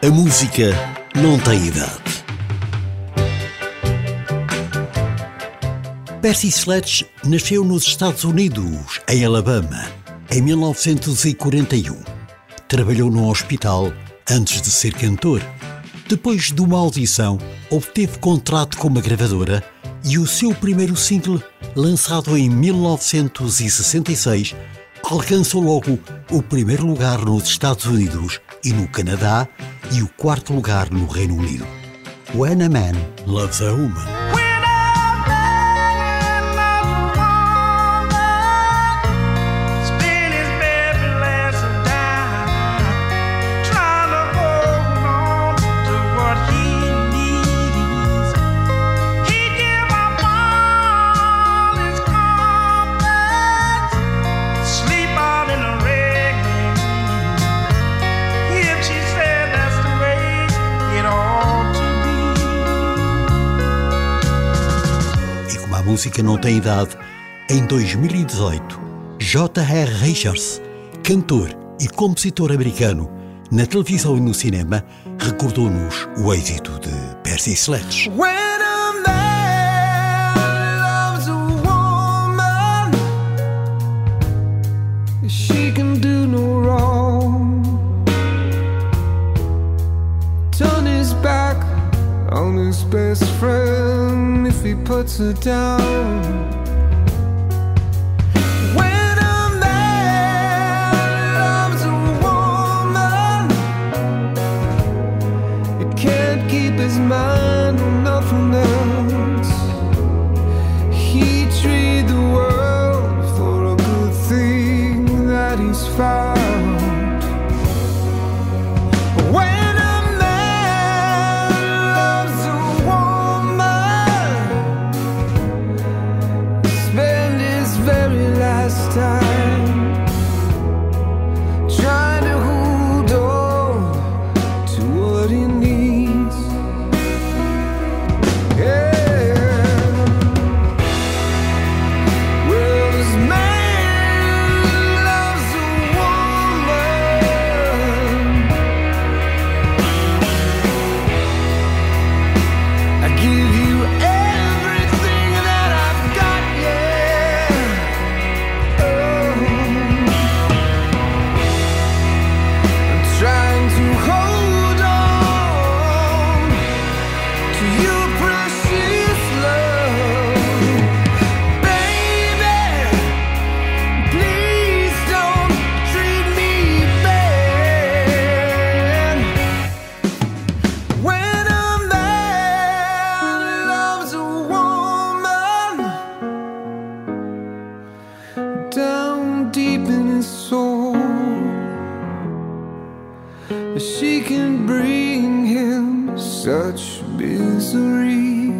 A música não tem idade. Percy Sledge nasceu nos Estados Unidos, em Alabama, em 1941. Trabalhou num hospital antes de ser cantor. Depois de uma audição, obteve contrato com uma gravadora e o seu primeiro single, lançado em 1966, alcançou logo o primeiro lugar nos Estados Unidos e no Canadá e o quarto lugar no Reino Unido. When a Man Loves a Woman. Música não tem idade, em 2018, J.R. Richards, cantor e compositor americano, na televisão e no cinema, recordou-nos o êxito de Percy Sledge. She can do his best friend. if he puts her down. Keep found. deep in his soul. She can bring him such misery.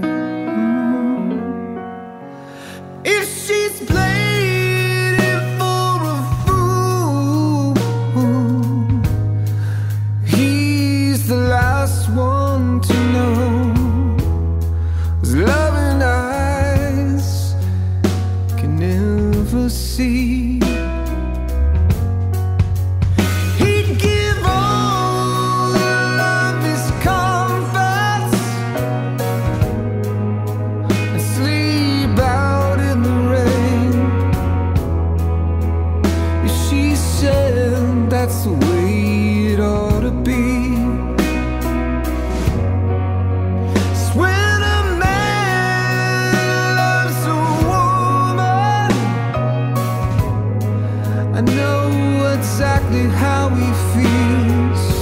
I know exactly how he feels.